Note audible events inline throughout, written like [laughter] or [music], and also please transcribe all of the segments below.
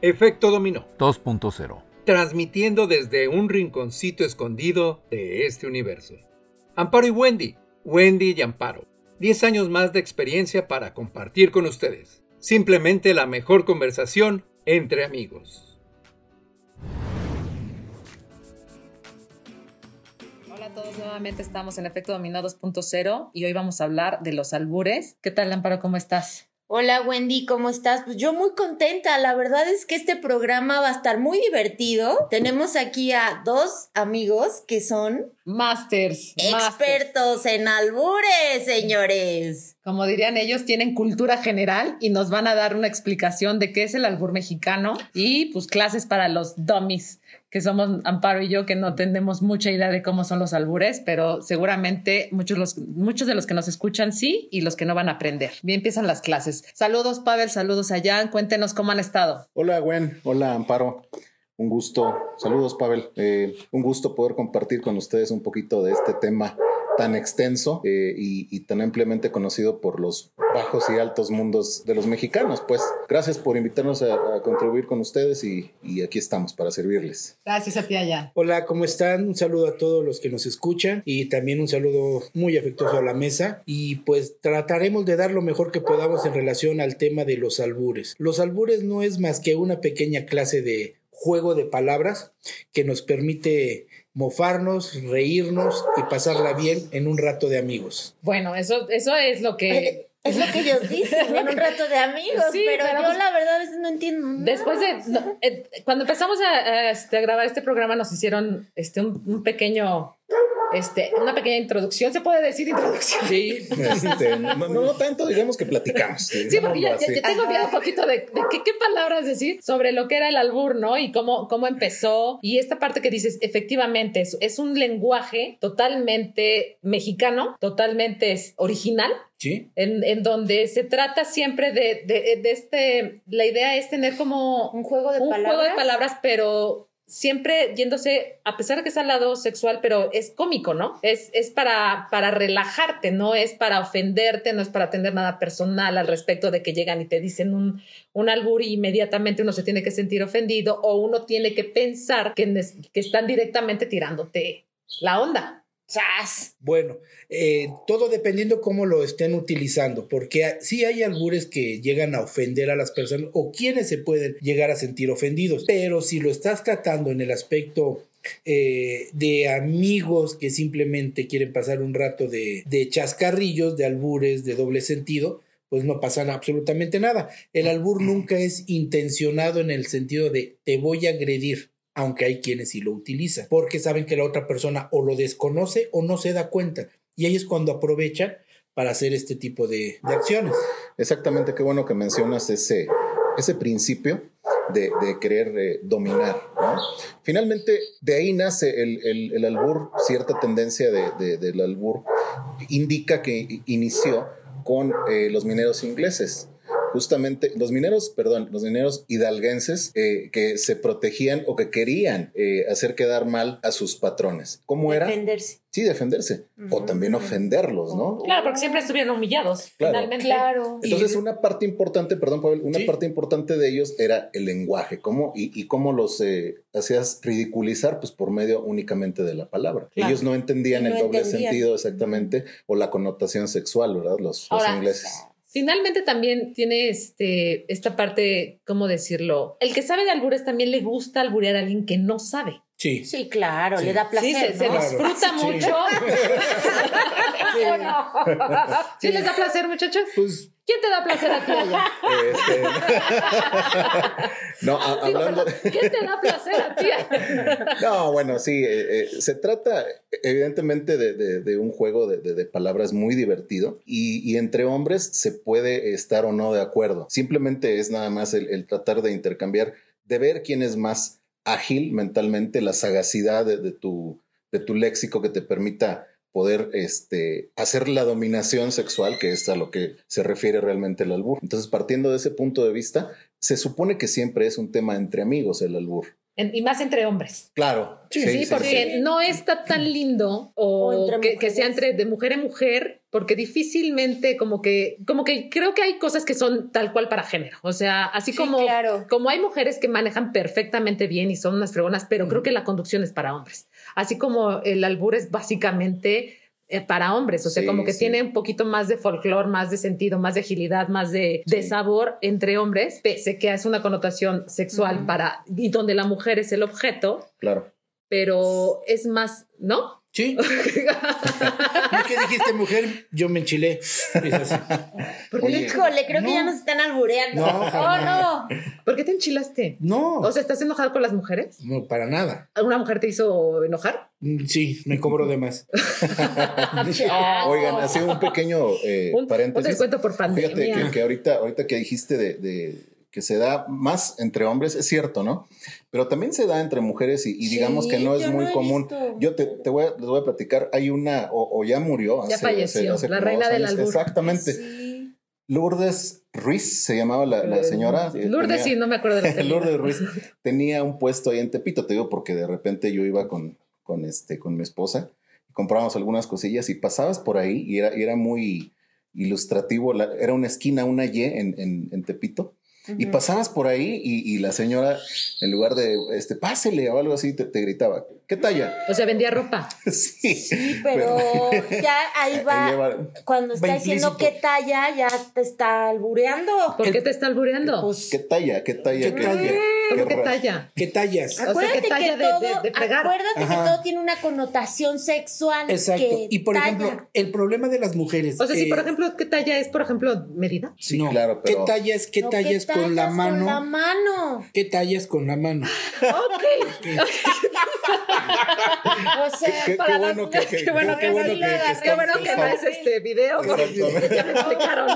Efecto Dominó 2.0. Transmitiendo desde un rinconcito escondido de este universo. Amparo y Wendy. Wendy y Amparo. 10 años más de experiencia para compartir con ustedes. Simplemente la mejor conversación entre amigos. Hola a todos, nuevamente estamos en Efecto Dominó 2.0 y hoy vamos a hablar de los albures. ¿Qué tal, Amparo? ¿Cómo estás? Hola Wendy, ¿cómo estás? Pues yo muy contenta. La verdad es que este programa va a estar muy divertido. Tenemos aquí a dos amigos que son Masters. expertos en albures, señores. Como dirían ellos, tienen cultura general y nos van a dar una explicación de qué es el albur mexicano y pues clases para los dummies que somos Amparo y yo, que no tenemos mucha idea de cómo son los albures, pero seguramente muchos, los, muchos de los que nos escuchan sí y los que no van a aprender. Bien, empiezan las clases. Saludos, Pavel, saludos a Jan. Cuéntenos cómo han estado. Hola, Gwen. Hola, Amparo. Un gusto. Saludos, Pavel. Eh, un gusto poder compartir con ustedes un poquito de este tema tan extenso eh, y, tan ampliamente conocido por los bajos y altos mundos de los mexicanos. Pues gracias por invitarnos a, contribuir con ustedes y, aquí estamos para servirles. Gracias a ti allá. Hola, ¿cómo están? Un saludo a todos los que nos escuchan y también un saludo muy afectuoso a la mesa y pues trataremos de dar lo mejor que podamos en relación al tema de los albures. Los albures no es más que una pequeña clase de juego de palabras que nos permite mofarnos, reírnos y pasarla bien en un rato de amigos. Bueno, eso, eso es lo que... [laughs] Es lo que ellos dicen, en un rato de amigos, pero, yo la verdad es no entiendo. Después de, eh, cuando empezamos este, a, grabar este programa nos hicieron este, un pequeño este, una pequeña introducción, ¿se puede decir introducción? Sí, este, no, tanto, digamos que platicamos. Sí, porque ya, tengo miedo un poquito de, qué, palabras decir sobre lo que era el albur, ¿no? Y cómo, cómo empezó. Y esta parte que dices, efectivamente, es, es un lenguaje totalmente mexicano, totalmente original, ¿Sí? En, en, donde se trata siempre de, de, de, este, la idea es tener como un juego de un palabras. juego de palabras, pero siempre yéndose, a pesar de que es al lado sexual, pero es cómico, ¿no? Es, es para, para relajarte, no es para ofenderte, no es para tener nada personal al respecto de que llegan y te dicen un, un albur y inmediatamente uno se tiene que sentir ofendido o uno tiene que pensar que, que están directamente tirándote la onda. Bueno, eh, todo dependiendo cómo lo estén utilizando, porque sí hay albures que llegan a ofender a las personas o quienes se pueden llegar a sentir ofendidos, pero si lo estás tratando en el aspecto eh, de amigos que simplemente quieren pasar un rato de, de chascarrillos, de albures, de doble sentido, pues no pasa absolutamente nada. El albur nunca es intencionado en el sentido de te voy a agredir aunque hay quienes sí lo utilizan, porque saben que la otra persona o lo desconoce o no se da cuenta. Y ahí es cuando aprovechan para hacer este tipo de, acciones. Exactamente, qué bueno que mencionas ese, ese principio de, querer eh, dominar. Finalmente, de ahí nace el, albur, cierta tendencia del albur indica que inició con eh, los mineros ingleses justamente los mineros, perdón, los mineros hidalguenses eh, que se protegían o que querían eh, hacer quedar mal a sus patrones. ¿Cómo era? Defenderse. Sí, defenderse. O también ofenderlos, ¿no? Claro, porque siempre estuvieron humillados, finalmente. Claro. Entonces, una parte importante, perdón, Pavel, una parte importante de ellos era el lenguaje, cómo y, cómo los eh, hacías ridiculizar, pues por medio únicamente de la palabra. Ellos no entendían el doble sentido exactamente o la connotación sexual, ¿verdad? Los, los ingleses. Finalmente también tiene este, esta parte, ¿cómo decirlo? El que sabe de albures también le gusta alburear a alguien que no sabe. Sí. Sí, claro, le da placer. Sí, se, disfruta mucho. Sí. [laughs] [laughs] [laughs] les da placer, muchachos? Pues. ¿Quién te da placer a ti allá? Este... [laughs] no, hablando. ¿Quién te da placer a ti? no, bueno, sí, eh, eh, se trata evidentemente de, de, un juego de, de, palabras muy divertido y, y, entre hombres se puede estar o no de acuerdo. Simplemente es nada más el, el tratar de intercambiar, de ver quién es más ágil mentalmente, la sagacidad de, tu, de tu léxico que te permita poder este, hacer la dominación sexual, que es a lo que se refiere realmente el albur. Entonces, partiendo de ese punto de vista, se supone que siempre es un tema entre amigos el albur. y más entre hombres. Claro. Sí, porque no está tan lindo o, que, sea entre de mujer en mujer porque difícilmente como que, como que creo que hay cosas que son tal cual para género. O sea, así Sí, como, claro. como hay mujeres que manejan perfectamente bien y son unas fregonas, pero creo que la conducción es para hombres. Así como el albur es básicamente eh, para hombres, o sea, Sí, como que sí. tiene un poquito más de folclore, más de sentido, más de agilidad, más de, sabor entre hombres, pese que es una connotación sexual para, y donde la mujer es el objeto, Claro. pero es más, ¿no? Sí. [laughs] ¿No que dijiste mujer? Yo me enchilé. Es. Oye, Híjole, creo que ya nos están albureando. No, oh, no. ¿Por qué te enchilaste? No, O sea, ¿estás enojado con las mujeres? no, para nada. ¿Alguna mujer te hizo enojar? Mm, Sí, me cobro de más. [laughs] Oigan, así un pequeño eh, Un, un paréntesis. descuento por pandemia. Fíjate que, que ahorita, ahorita que dijiste de, de que se da más entre hombres, es cierto, ¿no? Pero también se da entre mujeres y, y digamos Sí, que no es muy no común. visto. Yo te, te voy a, les voy a platicar, hay una, o, o ya murió. Ya falleció, la reina dos del albur. Exactamente. Sí. Lourdes Ruiz se llamaba la, la señora. Eh, Lourdes, Tenía- sí, no me acuerdo de la [laughs] Lourdes Ruiz [laughs] tenía un puesto ahí en Tepito, te digo, porque de repente yo iba con, con, este, con mi esposa y comprábamos algunas cosillas y pasabas por ahí y era, y era muy ilustrativo, la- era una esquina, una Y en, en, en Tepito. Y pasabas por ahí y, y la señora, en lugar de, este, pásele o algo así, te, te gritaba, ¿qué talla? O sea, vendía ropa. [laughs] sí, Sí, pero [laughs] ya ahí va. Cuando está diciendo qué talla, ya te está albureando. ¿Por qué te está albureando? Pues, ¿Qué talla? ¿Qué talla? ¿Qué talla? ¿Cómo ra- talla? ¿Qué tallas? sea, acuérdate ¿qué talla que de- todo, de- de fregar? acuérdate Ajá. que todo tiene una connotación sexual. Exacto. que Y por talla. ejemplo, el problema de las mujeres. O sea, si eh, por ejemplo, ¿qué talla es, por ejemplo, medida? Sí, no, claro, pero- ¿Qué tallas, qué No, tallas ¿qué con la tallas mano? Con la mano. ¿Qué tallas con la mano? Ok. [laughs] O sea, [laughs] Qué- qué Para bueno las- que- que- qué bueno qué que, bueno no- que- qué bueno que no es este video, porque ya me explicaron.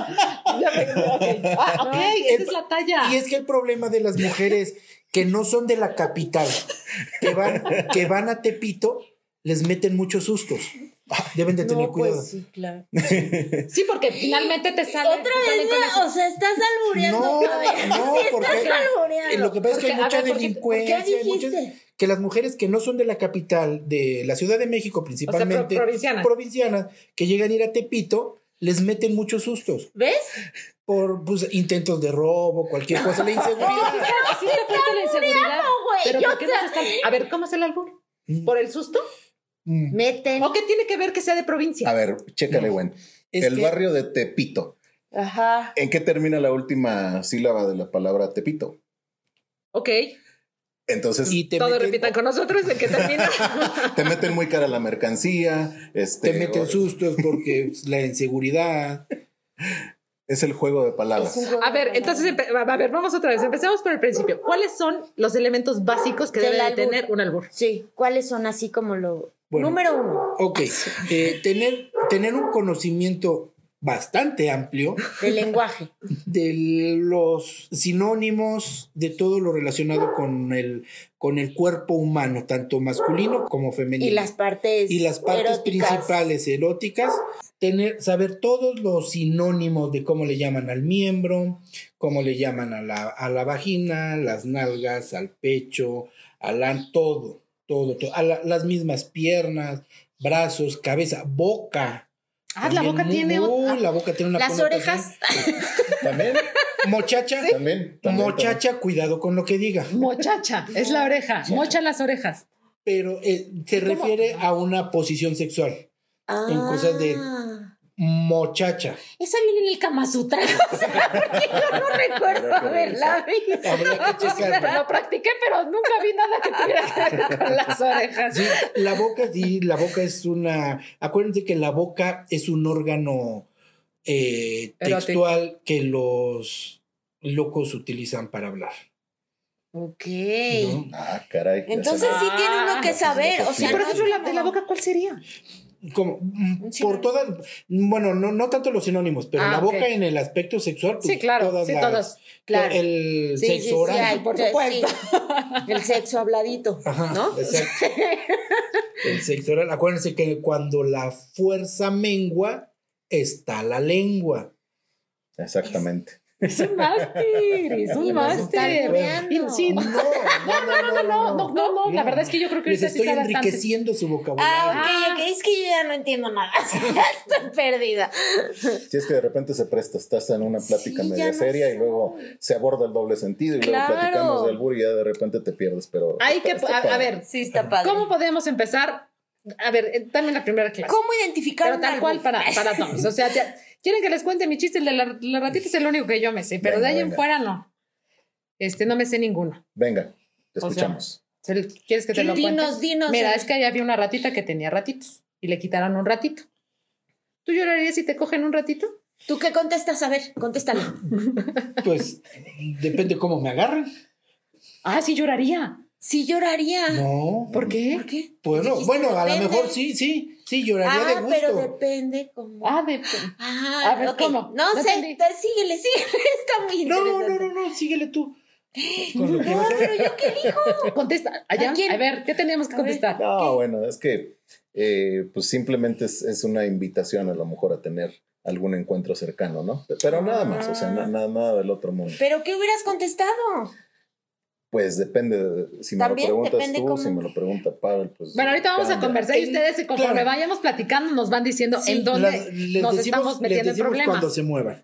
Ya me, [laughs] ok, ah, ok, esa El- es la talla. Y es que el problema de las mujeres que no son de la capital, que van, que van a Tepito, les meten muchos sustos. Deben de tener no, cuidado. pues sí, claro. [laughs] Sí, porque finalmente te salen. Otra te vez, o sea, estás albureando. No, no, [laughs] Sí, porque estás albureando. lo que pasa es que hay mucha ver, ¿por qué- delincuencia, por qué hay muchas- dijiste? que las mujeres que no son de la capital, de la Ciudad de México principalmente, provincianas. provincianas, que llegan a ir a Tepito, les meten muchos sustos ¿Ves? por pues, intentos de robo, cualquier cosa, la [laughs] inseguridad. Así está fuerte la inseguridad. Pero yo ¿por qué no se están? A ver, ¿cómo es el albur? Mm. ¿Por el susto? Mm. Meten. ¿O qué tiene que ver que sea de provincia? A ver, chécale, güey. Es El que- barrio de Tepito. Ajá. ¿En qué termina la última sílaba de la palabra Tepito? Ok, Entonces, Y te todo meten, repitan con nosotros en que termina. [laughs] te meten muy cara la mercancía. Este, te meten o- sustos porque pues, la inseguridad. Es el juego de palabras. Juego A ver, de entonces, a ver, vamos otra vez. Empecemos por el principio. ¿Cuáles son los elementos básicos que debe de tener un albur? Sí, ¿cuáles son así como lo. Bueno. Número uno, Ok, eh, tener, tener un conocimiento bastante amplio del lenguaje. de los sinónimos de todo lo relacionado con el, con el cuerpo humano, tanto masculino como femenino. Y las partes. Y las partes eróticas. principales eróticas, tener, saber todos los sinónimos de cómo le llaman al miembro, cómo le llaman a la, a la vagina, las nalgas, al pecho, al todo, todo, todo, a la- las mismas piernas, brazos, cabeza, boca. Ah, la boca muy- tiene uh, otra- la boca tiene una Las orejas. [laughs] También, Mochacha, también, también, mochacha, cuidado con lo que diga. Mochacha, [laughs] es la oreja. Mocha las orejas. Pero eh, se ¿Cómo? refiere a una posición sexual. En cosas de- Mochacha. Esa viene en el Kama Sutra. [laughs] O sea, porque yo no recuerdo haberla visto. O sea, lo practiqué, pero nunca vi nada que tuviera que ver con las orejas. Sí, la boca, sí, la boca es una. Acuérdense que la boca es un órgano eh, Erótico. textual que los locos utilizan para hablar. Ok. ¿no? Ah, caray. Entonces sí tiene uno que Ah, saber. O sí, sea, por no ejemplo, es la, de la boca, ¿cuál sería? Como, mm, Sí. por todas, bueno, no, no tanto los sinónimos, pero Ah, la boca en el aspecto sexual, pues, Sí, claro, todas sí, las- todos, claro. El Sí, sexo sí, oral. hay, por sí. supuesto. El sexo habladito, Ajá, ¿no? exacto. El sexo oral. Acuérdense que cuando la fuerza mengua, está la lengua. Exactamente. Es un mástir, es un. Y- Sí, No, no, no, no, no, no, no, no, no, la verdad es que yo creo que Les estoy enriqueciendo su vocabulario. Ah, ok, ok, es que yo ya no entiendo nada. Estoy perdida. Si es que de repente se presta, estás en una plática media no seria sé. y luego se aborda el doble sentido y Claro. luego platicamos del albur y ya de repente te pierdes, pero... Hay está- que, está a, ver, Sí, está padre. ¿cómo podemos empezar? A ver, eh, dame la primera clase. ¿Cómo identificar Pero tal cual para, para todos. O sea, ya- quieren que les cuente mi chiste, el de la, la ratita es el único que yo me sé, pero Venga, de ahí en fuera no. Este, no me sé ninguno. Venga, te O sea, escuchamos. ¿Se- ¿Quieres que te lo Dinos, cuente? dinos. Mira, es que ahí había una ratita que tenía ratitos y le quitaron un ratito. ¿Tú llorarías si te cogen un ratito? ¿Tú qué contestas? A ver, contéstale. [laughs] Pues depende cómo me agarren. Ah, sí lloraría. Sí lloraría. No. ¿Por qué? ¿Por qué? Bueno, bueno, a lo depende. mejor sí, sí, sí, lloraría de Ah, gusto. pero depende cómo. Ah, de... Ah, A ver, ok. ¿cómo? No, No sé, síguele, síguele. [laughs] Está muy No, interesante. no, no, no, síguele tú. Con lo que No, pero yo qué dijo. [laughs] Contesta. Allá, ¿A quién? a ver, ¿qué tenemos que A ver. contestar? No, bueno, es que eh, pues simplemente es, es una invitación a lo mejor a tener algún encuentro cercano, ¿no? Pero nada más, o sea, na- na- nada del otro mundo. ¿Pero qué hubieras contestado? Pues depende, de- si me lo También preguntas depende tú, cómo- si me lo pregunta Pavel, pues... Bueno, ahorita vamos a cambia. conversar y ustedes, y conforme claro. vayamos platicando, nos van diciendo Sí, en dónde las- les nos decimos- estamos les metiendo en problemas. cuando se muevan.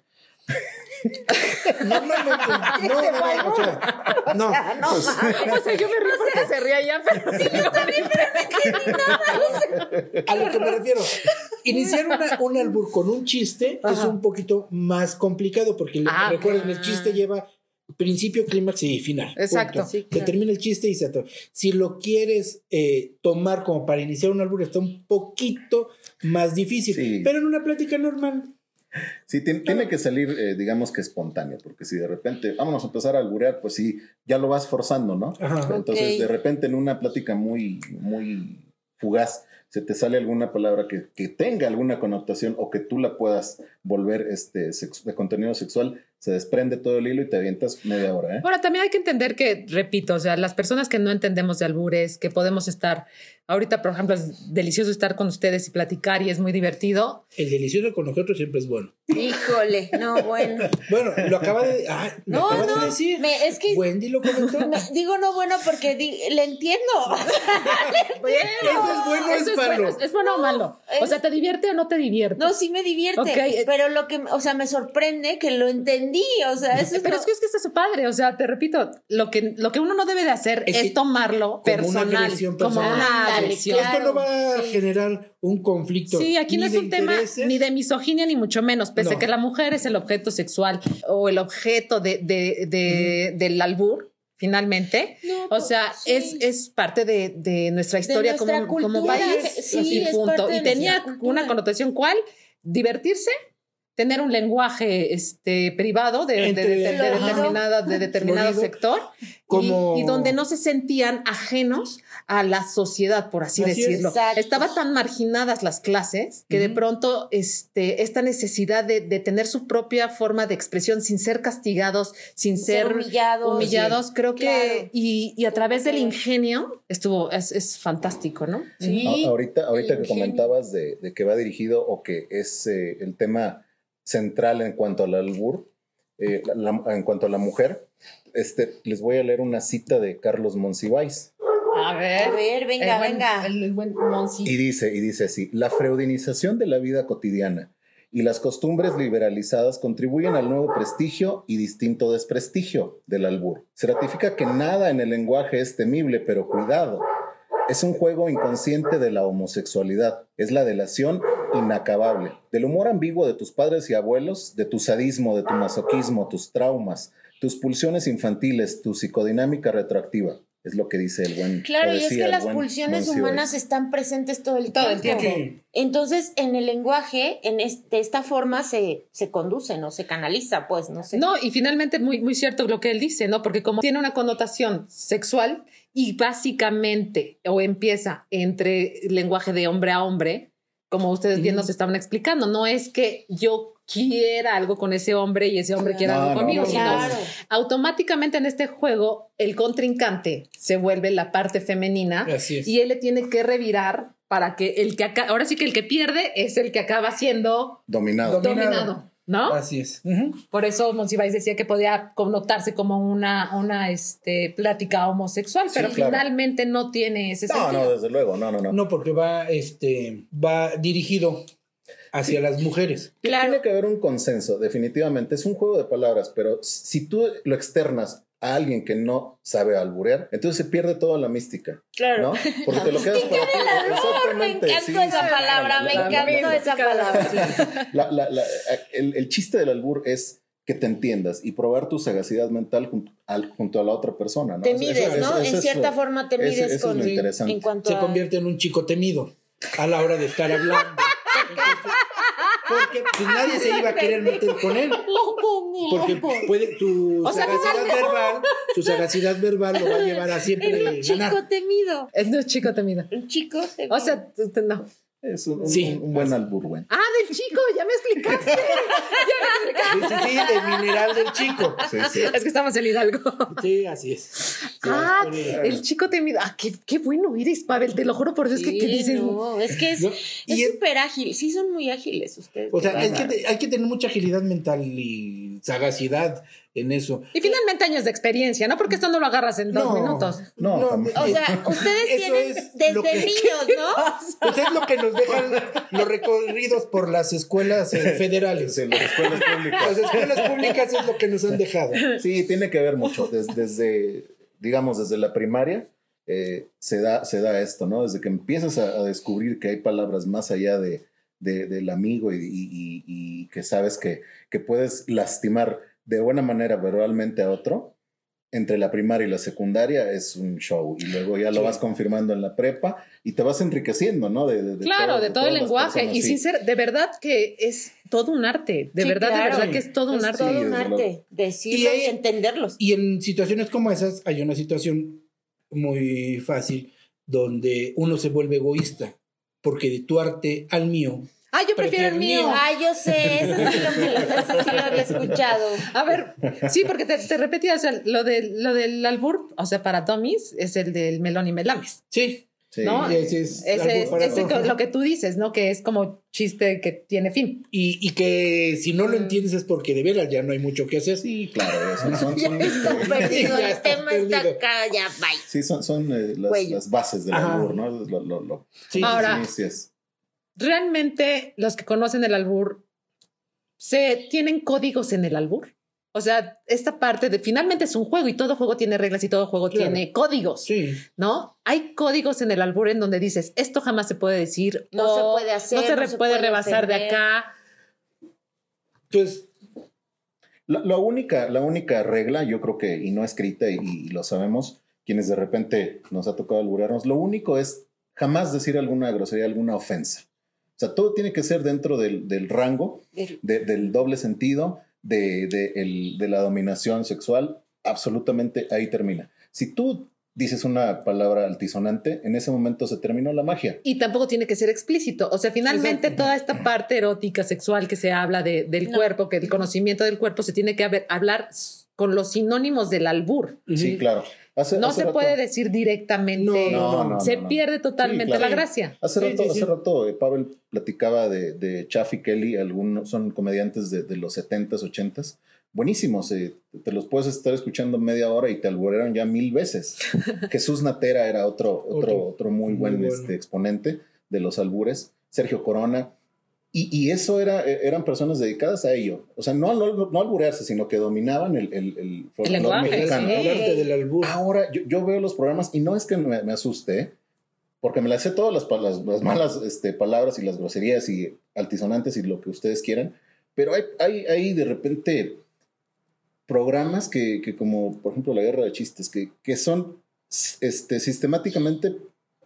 Normalmente, [laughs] no, no, no, o sea, no. [laughs] No, pues, O sea, yo me río porque se ría ya, pero [laughs] a lo que me refiero, iniciar una- un albur con un chiste es Ajá. un poquito más complicado porque Ah, recuerden, el chiste lleva principio, clímax y final. Exacto. Sí, Que termina el chiste y se atora. Si lo quieres eh, tomar como para iniciar un albur, está un poquito más difícil. Sí. Pero en una plática normal, Sí, tiene, tiene que salir, eh, digamos que espontáneo, porque si de repente vamos a empezar a alburear, pues sí, ya lo vas forzando, ¿no? Ajá. Entonces, de repente en una plática muy, muy fugaz, se te sale alguna palabra que, que tenga alguna connotación o que tú la puedas volver este, de contenido sexual, se desprende todo el hilo y te avientas media hora, ¿eh? Ahora, también hay que entender que, repito, o sea, las personas que no entendemos de albures, que podemos estar, ahorita, por ejemplo, es delicioso estar con ustedes y platicar y es muy divertido. el delicioso con nosotros siempre es bueno. Híjole, no, bueno. [laughs] Bueno, lo acaba de, ah, lo No, acaba no, de decir. me- es que Wendy lo comentó. [laughs] me- digo no bueno porque di- le entiendo. [laughs] Eso es bueno, Eso es es malo. bueno, es bueno o malo. O sea, ¿te divierte o no te divierte? No, sí me divierte, eh. pero lo que, o sea, me sorprende que lo entendí, o sea, eso es Pero lo- es que es que está su padre, o sea, te repito, lo que, lo que uno no debe de hacer Es es, que tomarlo como una personal, agresión como personal. una Claro. Esto no va a sí. generar un conflicto. Sí, aquí no es un tema intereses. ni de misoginia ni mucho menos, pese No. que la mujer es el objeto sexual o el objeto de, de- de- del albur, finalmente. No, O pues, sea, sí. es, es parte de, de nuestra historia nuestra como, como cultura, país. que- sí, y punto. Y tenía una connotación cuál? Divertirse, tener un lenguaje este, privado de, de- Entre- de- de Florido. determinada, de determinado Florido. sector Como- y, y donde no se sentían ajenos a la sociedad, por así, Así es. decirlo. Exacto. Estaban tan marginadas las clases que de pronto este, esta necesidad de, de tener su propia forma de expresión sin ser castigados, sin Ser ser, humillados. humillados, creo que, Claro. y, y a través del ingenio estuvo, es, es fantástico, ¿no? Sí. A- ahorita ahorita que comentabas de, de que va dirigido o que es eh, el tema central en cuanto al albur, eh, la- la- en cuanto a la mujer, este, les voy a leer una cita de Carlos Monsiváis. A ver. A ver, venga, el buen- venga. El, el buen Monsi. Y dice, y dice así, la freudinización de la vida cotidiana y las costumbres liberalizadas contribuyen al nuevo prestigio y distinto desprestigio del albur. Se ratifica que nada en el lenguaje es temible, pero cuidado. Es un juego inconsciente de la homosexualidad. Es la delación inacabable. Del humor ambiguo de tus padres y abuelos, de tu sadismo, de tu masoquismo, tus traumas, tus pulsiones infantiles, tu psicodinámica retroactiva. Es lo que dice el buen. Claro, y es decía que las pulsiones humanas están presentes todo el Todo el tiempo. tiempo. Entonces, en el lenguaje, en es- de esta forma se, se conduce, ¿no? Se canaliza, pues, no sé. No, y finalmente muy, muy cierto lo que él dice, ¿no? Porque como tiene una connotación sexual y básicamente o empieza entre lenguaje de hombre a hombre, como ustedes bien nos estaban explicando, no es que yo quiera algo con ese hombre y ese hombre quiera No, algo no, conmigo, no, sino Claro. automáticamente en este juego el contrincante se vuelve la parte femenina Así es. y él le tiene que revirar para que el que acá, ahora sí que el que pierde es el que acaba siendo Dominado. Dominado. dominado. ¿No? Así es. Por eso Monsiváis decía que podía connotarse como una, una este, plática homosexual, pero claro. finalmente no tiene ese No, sentido. no, desde luego, no, no, no. No, porque va, este, va dirigido hacia las mujeres. Claro. Tiene que haber un consenso, definitivamente. Es un juego de palabras, pero si tú lo externas a alguien que no sabe alburear, entonces se pierde toda la mística. Claro. ¿no? Porque te lo [laughs] quedas para ti. Me Exactamente, encantó sí, esa sí, palabra, la- me encantó esa palabra. la- la- la- el, el chiste del albur es que te entiendas y probar tu sagacidad mental junto, al- junto a la otra persona. ¿no? Te mides, eso- ¿no? eso en es- cierta forma te mides eso es con lo interesante. en cuanto Se a convierte en un chico temido a la hora de estar hablando. [laughs] Entonces, porque pues, nadie se iba a querer meter con él. Porque puede, su O sea, sagacidad verbal, su sagacidad verbal lo va a llevar a Es siempre un chico ganar. temido. Es un chico temido. Un chico temido. O sea, no. Es un, Sí. un buen albur, güey. Ah, del chico, [laughs] ya me explicaste. Sí, sí, sí, del mineral del chico. Sí, sí. es que estamos en Hidalgo. Sí, así es. Ah, el chico temido. Ah, qué, qué bueno eres, Pavel. Te lo juro por Dios que, que dices. no, es que es No, es súper ágil. Sí, son muy ágiles ustedes. O sea, es que te- hay que tener mucha agilidad mental y sagacidad en eso. Y finalmente años de experiencia, ¿no? Porque esto no lo agarras en dos No. minutos. No, jamás. O sea, ustedes tienen es desde que- niños, ¿no? Pues es lo que nos dejan los recorridos por las escuelas eh, federales. Sí, las escuelas públicas. Las escuelas públicas es lo que nos han dejado. Sí, tiene que ver mucho. Des- Desde, digamos, desde la primaria eh, se, da, se da esto, ¿no? Desde que empiezas a, a descubrir que hay palabras más allá de, de- del amigo y, y- y- y que sabes que, que puedes lastimar de buena manera verbalmente a otro, entre la primaria y la secundaria es un show. Y luego ya lo Sí. vas confirmando en la prepa y te vas enriqueciendo, ¿no? De, de- de Claro, todo- de todo el lenguaje. personas, Y sí. sin ser, de verdad que es todo un arte. De Sí, verdad, claro. de verdad que es todo un Es arte. todo Sí, un arte. Decirlo Y y, entenderlos. Y en situaciones como esas hay una situación muy fácil donde uno se vuelve egoísta. Porque de tu arte al mío. Ah, yo prefiero el mío. Ah, yo sé, eso sí lo, me lo- eso sí lo había escuchado. A ver, sí, porque te, te repetía, o sea, lo, de, lo del albur, o sea, para Tomis es el del melón y melames, Sí. Sí. ¿no? Y ese es Ese ese lo que tú dices, ¿no? Que es como chiste que tiene fin. Y, y que si no lo entiendes es porque de veras ya no hay mucho que hacer. Sí, claro. Son, son, Ya son, está este, perdido, Ya el tema está perdido. acá, ya, bye. sí, son, son eh, las, las bases del albur, ¿no? Lo, lo, lo, Sí, Ahora- sí. Realmente los que conocen el albur, ¿se tienen códigos en el albur? O sea, esta parte de finalmente es un juego y todo juego tiene reglas y todo juego Claro. tiene códigos, Sí. ¿no? Hay códigos en el albur en donde dices, esto jamás se puede decir, No se o puede hacer, no se, no re- se puede puede rebasar de acá. Entonces, La, la única, la única regla, yo creo que, y no escrita, y, y lo sabemos, quienes de repente nos ha tocado alburarnos, lo único es jamás decir alguna grosería, alguna ofensa. O sea, todo tiene que ser dentro del, del rango, El- de- del doble sentido, de, de el- de la dominación sexual, absolutamente ahí termina. Si tú dices una palabra altisonante, en ese momento se terminó la magia. Y tampoco tiene que ser explícito. O sea, finalmente Exacto. toda esta parte erótica, sexual que se habla de- del No. cuerpo, que el conocimiento del cuerpo se tiene que haber- hablar con los sinónimos del albur. Sí, claro. Hace- No hace se rato- puede decir directamente. No, No, no, se no, no. pierde totalmente Sí, claro. la gracia. Hace Sí, rato, sí, hace sí. rato eh, Pavel platicaba de, de Chaff y Kelly, algunos son comediantes de, de los 70s, 80s. Buenísimos, eh, te los puedes estar escuchando media hora y te alborearon ya mil veces. [laughs] Jesús Natera era otro, otro, Otro. otro muy Muy buen bueno. este, exponente de los albures. Sergio Corona. Y, y eso era, eh, eran personas dedicadas a ello. O sea, no, no, no alburearse, sino que dominaban el, el, el lenguaje, mexicano. sí. El arte del albur. Ahora yo, yo veo los programas y no es que me, me asuste, porque me las sé todas las, las, las malas este, palabras y las groserías y altisonantes y lo que ustedes quieran, pero hay, hay, hay de repente programas que, que como por ejemplo la guerra de chistes, que, que son este, sistemáticamente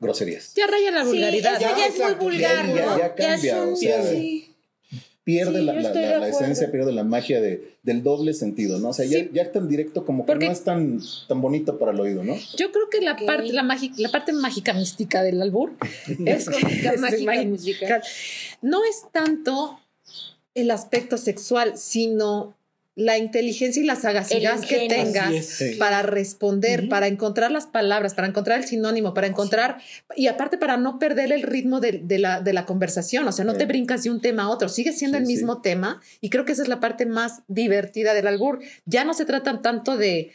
groserías. Ya raya la Sí, vulgaridad. eso ¿no? ya es muy vulgar, ya- ¿no? ya cambia, es o sea, sí. Pierde Sí, la, esencia, pierde la magia de, del doble sentido, ¿no? O sea, ya, ya tan directo como que Porque- no es tan, tan bonito para el oído, ¿no? Yo creo que la parte, la, magi- la parte mágica mística del albur [laughs] es Mágica, es mágica, musical. No es tanto el aspecto sexual, sino la inteligencia y la sagacidad que tengas Así es. Sí. para responder, para encontrar las palabras, para encontrar el sinónimo, para encontrar, y aparte para no perder el ritmo de, de la, de la conversación, o sea, no Sí. te brincas de un tema a otro, sigue siendo Sí, el sí. mismo tema, y creo que esa es la parte más divertida del albur. Ya no se trata tanto de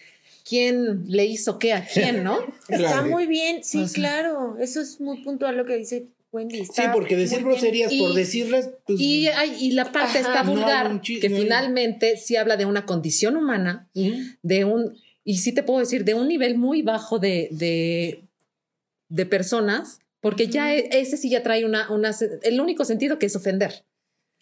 quién le hizo qué a quién, ¿no? [laughs] Está muy bien, sí, O sea. claro. Eso es muy puntual lo que dice Wendy. Sí, porque decir groserías por decirlas, pues. Y, hay- y la parte Ajá. está vulgar, que no hay- finalmente sí habla de una condición humana, de un, y sí te puedo decir, de un nivel muy bajo de, de, de personas, porque ya e- ese sí ya trae una, una, el único sentido que es ofender.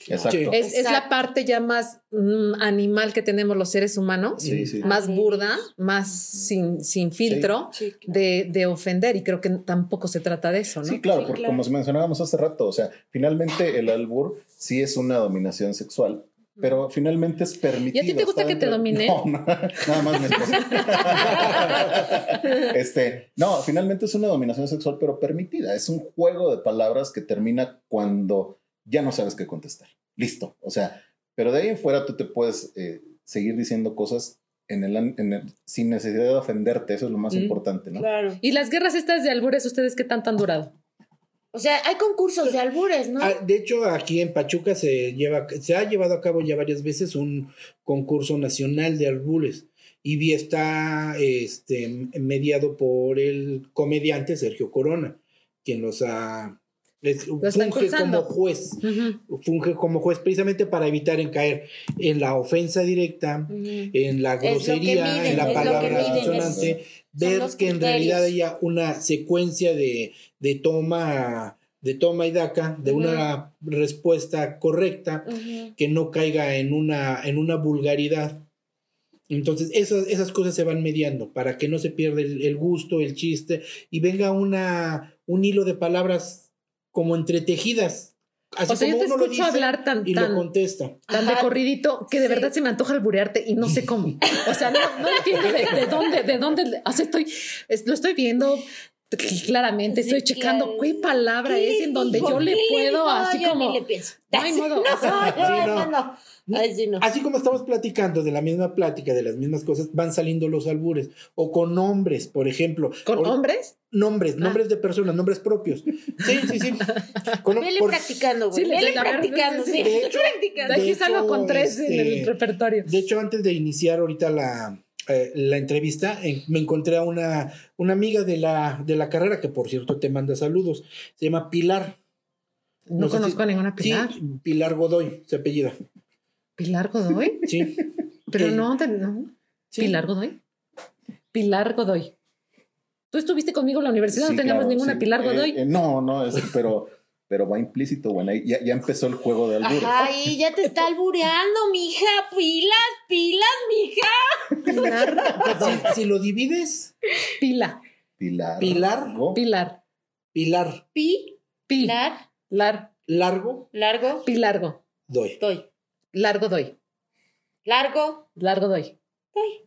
Exacto. Sí. Es, es la parte ya más mm, animal que tenemos los seres humanos, Sí, sí. más burda, más sin, sin filtro Sí, claro. de, de ofender, y creo que tampoco se trata de eso, ¿no? Sí, claro, Sí, porque claro. como mencionábamos hace rato, o sea, finalmente el albur sí es una dominación sexual, pero finalmente es permitido. ¿Y a ti te gusta que te domine? No, [laughs] no, nada más mi esposa. [laughs] este, no, finalmente es una dominación sexual, pero permitida. Es un juego de palabras que termina cuando ya no sabes qué contestar. Listo. O sea, pero de ahí en fuera tú te puedes eh, seguir diciendo cosas en el, an- en el- sin necesidad de ofenderte. Eso es lo más Mm, importante, ¿no? Claro. Y las guerras estas de albures, ¿ustedes qué tanto han durado? O sea, hay concursos de albures, ¿no? Ah, de hecho, aquí en Pachuca se lleva, se ha llevado a cabo ya varias veces un concurso nacional de albures. Y vi- está este, mediado por el comediante Sergio Corona, quien los ha es- Lo está funge como juez, funge como juez precisamente para evitar en caer en la ofensa directa, en la grosería, miden, en la palabra es- ver que en realidad haya una secuencia de, de toma de toma y daca, de una respuesta correcta, que no caiga en una, en una vulgaridad. Entonces, esas, esas cosas se van mediando para que no se pierda el, el gusto, el chiste, y venga una, un hilo de palabras como entretejidas. Así o sea, yo te uno lo escucho hablar tan, y lo tan, contesta. tan de corridito que de Sí. verdad se me antoja alburearte y no sé cómo. O sea, no, no entiendo de, de dónde, de dónde, o sea, estoy, es- lo estoy viendo claramente, Sí, estoy checando claro. qué palabra ¿Qué es en donde yo le ¿Qué puedo así Yo como... ni le pienso. Modo. O. Así como estamos platicando de la misma plática, de las mismas cosas, van saliendo los albures. O con nombres, por ejemplo. ¿Con hombres? Nombres, Ah. nombres de personas, nombres propios. Sí, sí, sí. Con- Vele por- practicando, güey. Sí, Vele practicando, sí. De hecho- aquí salgo con tres en este, el repertorio. De hecho, antes de iniciar ahorita la, eh, la entrevista, me encontré a una, una amiga de la, de la carrera, que por cierto te manda saludos. Se llama Pilar. No, conozco si- a ninguna Pilar. Sí, Pilar Godoy, se apellida. ¿Pilar Godoy? Sí. [laughs] Pero Eh, no, te- no. sí. ¿Pilar Godoy? Pilar Godoy. Tú estuviste conmigo en la universidad, Sí, no tenemos claro, ninguna sí. Pilar Eh, Godoy. eh, no, no, es, pero, pero va implícito, bueno, ahí ya, ya empezó el juego de albures. Ay, ya te está albureando, mija. Pilas, pilas, mija. Pilar. Si, si lo divides, Pila. Pilar. Pilar. ¿no? Pilar. Pilar Pi, Pi. lar, Lar. largo, largo, Pilargo. doy. doy. Largo doy. Largo, Largo doy. doy.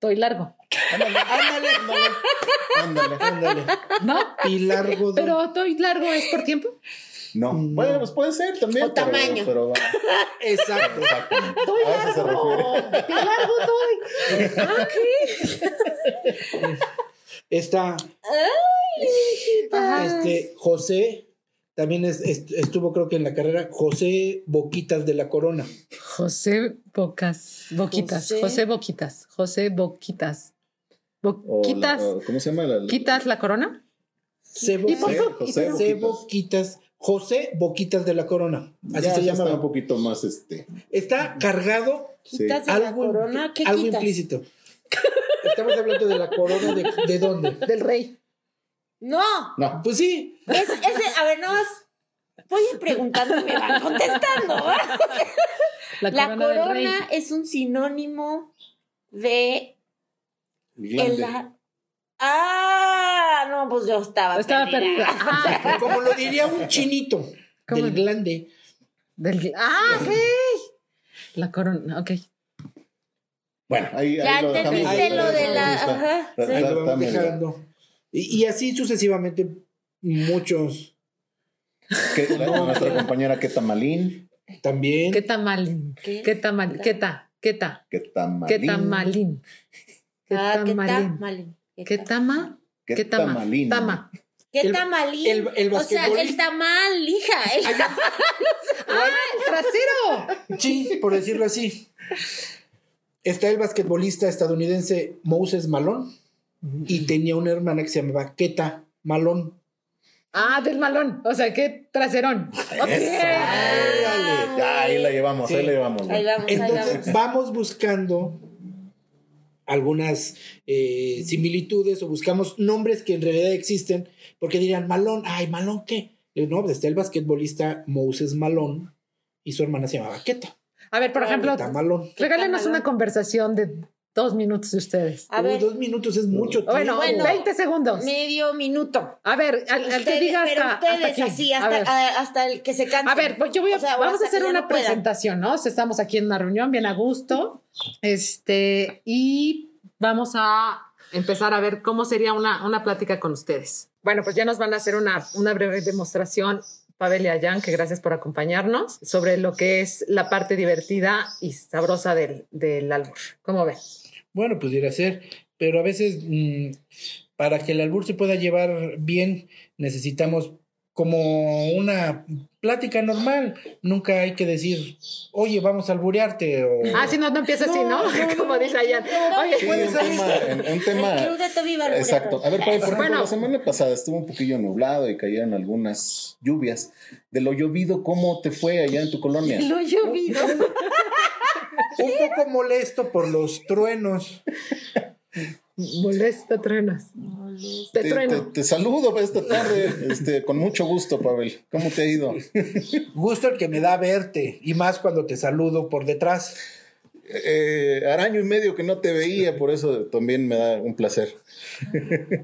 Doy largo. Ándale, ándale, Ándale. ándale. ¿No? Pilar Godoy. Pero doy largo es por tiempo. No, No. bueno, pues puede ser también. O pero- tamaño. Pero, va. Exacto. Exactamente. A eso se largo. refiere. Largo doy. Ah, ¿qué? Está Ajá. este José, también es- est- estuvo creo que en la carrera, José Boquitas de la Corona. José Bocas. Boquitas. José. José Boquitas. José Boquitas. O Boquitas. la- o- ¿Cómo se llama? La, ¿Quitas la corona? Sebo- ¿Y por? José, José Boquitas. José Boquitas de la Corona. Así Ya, se llama. está un poquito más este. Está cargado Sí. Quitas de la algo, corona. ¿Qué algo quitas? implícito. Estamos hablando de la corona de, de dónde. Del rey. No, No, Pues sí, es, a ver, no más. Voy a preguntando y me van contestando. [laughs] La corona, es un sinónimo de el. Ah, no, pues yo estaba. Estaba perdida. [laughs] Ah, como lo diría un chinito ¿Cómo? del glande. del, ah, ok. La corona, ok. Bueno, ahí, Ya ahí lo dejamos. entendiste Ahí lo de dejamos, la. Ajá. sí. Ahí lo vamos dejando. Y, y así sucesivamente muchos que- la- nuestra compañera Keta Malín. también. ¿Qué tamal? ¿Qué? ¿Qué tamal? ¿Qué ta? ¿Qué ta? ¿Qué tamalín? ¿Qué tamalín? ¿Qué Ah, ¿qué tamalín? tamalín? ¿Qué tama? ¿Qué ¿Qué tama? tamalín? Tama. ¿Qué El- tamalín? el- el o sea, el tamal, hija. el- ¡Ah, [laughs] el trasero! Sí, por decirlo así. Está el basquetbolista estadounidense Moses Malone y tenía una hermana que se llamaba Keta Malone. Ah, del malón. O sea, qué traserón. Ok. Ándale. Ya, ahí la llevamos, ahí la llevamos. Ahí vamos, ahí Entonces vamos. vamos buscando algunas eh, similitudes o buscamos nombres que en realidad existen, porque dirían Malone, ay, Malone, ¿qué? No, pues está el basquetbolista Moses Malone y su hermana se llamaba Keta. A ver, por ejemplo, Keta Malone. regálenos malón. una conversación de dos minutos de ustedes. A Uy, ver, dos minutos es mucho tiempo. Bueno, Bueno, 20 segundos. medio minuto. A ver, al, al que diga hasta, pero ustedes hasta aquí. así, A hasta, a- hasta el que se canse. A ver, pues yo voy a, O sea, o vamos a hacer una no puedan. presentación, ¿no? O sea, estamos aquí en una reunión bien a gusto. Este, y vamos a empezar a ver cómo sería una, una plática con ustedes. Bueno, pues ya nos van a hacer una, una breve demostración, Pavel y Ayan, que gracias por acompañarnos, sobre lo que es la parte divertida y sabrosa del, del albur. ¿Cómo ven? Bueno, pudiera ser, pero a veces mm, para que el albur se pueda llevar bien necesitamos como una plática normal. Nunca hay que decir, oye, vamos a alburearte o... Ah, si no, no empieza así, ¿no? Como dice Ayan. Oye, Sí, un tema, en- un El tema club de Toby. Exacto. A ver, por ejemplo, Bueno. la semana pasada estuvo un poquillo nublado y cayeron algunas lluvias. De lo llovido, ¿cómo te fue allá en tu colonia? lo llovido. [laughs] Un poco molesto por los truenos. Molesta, truenas. Te Te, trueno. te- te saludo esta tarde, este, con mucho gusto, Pavel. ¿Cómo te ha ido? Gusto el que me da verte, y más cuando te saludo por detrás. Eh, araño y medio que no te veía, por eso también me da un placer.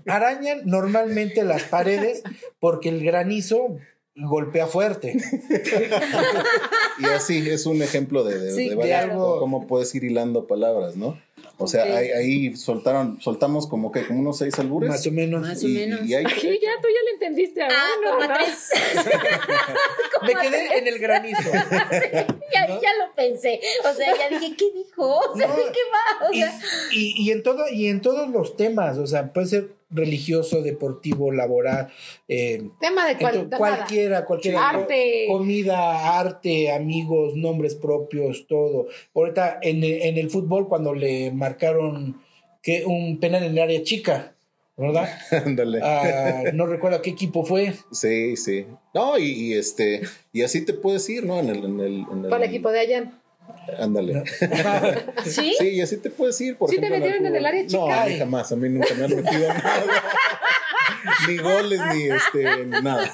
Arañan normalmente las paredes porque el granizo golpea fuerte. Y así es un ejemplo de, de, Sí, de de varias- algo- cómo puedes ir hilando palabras, ¿no? O sea, ahí, ahí soltaron, soltamos como que como unos seis albures. Más o menos. Más o y, menos. [laughs] y Sí, ya, tú ya le entendiste a Ah, uno, como ¿no? tres. [laughs] Me quedé en el granizo. [laughs] ya, ya lo pensé. O sea, ya dije, ¿qué dijo? O sea, No, ¿de qué va? O Y, sea, y- y en todo, y en todos los temas, o sea, puede ser religioso, deportivo, laboral, eh, Tema de cual- cualquiera, cualquiera. Arte. Co- Comida, arte, amigos, nombres propios, todo. Ahorita en el, en el fútbol, cuando le marcaron que un penal en el área chica, ¿verdad? [laughs] Ándale. Ah, no recuerdo qué equipo fue. Sí, sí. No, y, y, este, y así te puedes ir, ¿no? En el, en el, en el- equipo de Ayan. Ándale. [laughs] ¿sí? Sí, y así te puedes ir, por ¿Sí te ejemplo. metieron en el área chica? No, a mí jamás, a mí nunca me han metido nada. [laughs] ni goles, ni este, ni nada.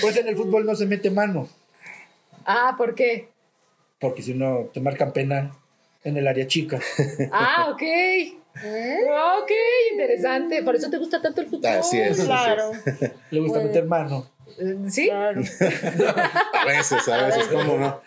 Pues en el fútbol no se mete mano, Ah, ¿por qué? porque si no te marcan penal en el área chica. Ah, ok. Ok, interesante. Por eso te gusta tanto el fútbol. Así es. Claro. Le gusta Bueno. meter mano. Eh, ¿Sí? Claro. [laughs] A veces, a veces, ¿cómo no?